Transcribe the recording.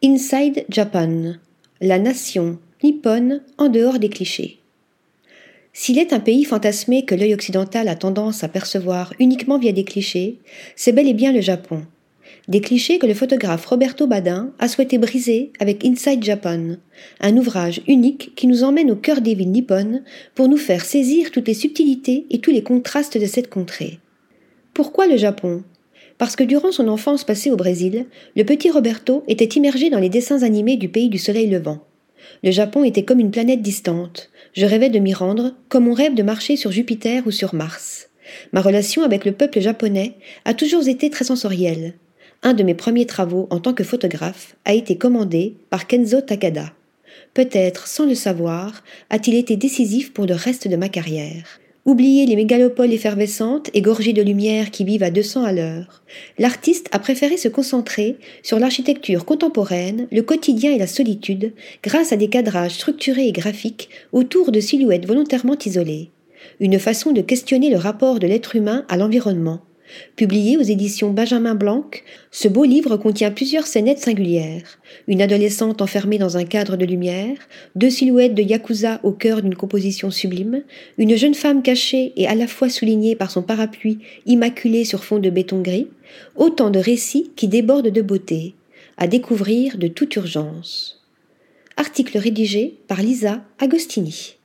Inside Japan, la nation nippone en dehors des clichés. S'il est un pays fantasmé que l'œil occidental a tendance à percevoir uniquement via des clichés, c'est bel et bien le Japon. Des clichés que le photographe Roberto Badin a souhaité briser avec Inside Japan, un ouvrage unique qui nous emmène au cœur des villes nippones pour nous faire saisir toutes les subtilités et tous les contrastes de cette contrée. Pourquoi le Japon parce que durant son enfance passée au Brésil, le petit Roberto était immergé dans les dessins animés du pays du soleil levant. Le Japon était comme une planète distante. Je rêvais de m'y rendre, comme on rêve de marcher sur Jupiter ou sur Mars. Ma relation avec le peuple japonais a toujours été très sensorielle. Un de mes premiers travaux en tant que photographe a été commandé par Kenzo Takada. Peut-être, sans le savoir, a-t-il été décisif pour le reste de ma carrière. Oubliez les mégalopoles effervescentes et gorgées de lumière qui vivent à 200 à l'heure. L'artiste a préféré se concentrer sur l'architecture contemporaine, le quotidien et la solitude, grâce à des cadrages structurés et graphiques autour de silhouettes volontairement isolées. Une façon de questionner le rapport de l'être humain à l'environnement, Publié aux éditions Benjamin Blanc, ce beau livre contient plusieurs scénettes singulières. Une adolescente enfermée dans un cadre de lumière, deux silhouettes de Yakuza au cœur d'une composition sublime, une jeune femme cachée et à la fois soulignée par son parapluie immaculé sur fond de béton gris, autant de récits qui débordent de beauté, à découvrir de toute urgence. Article rédigé par Lisa Agostini.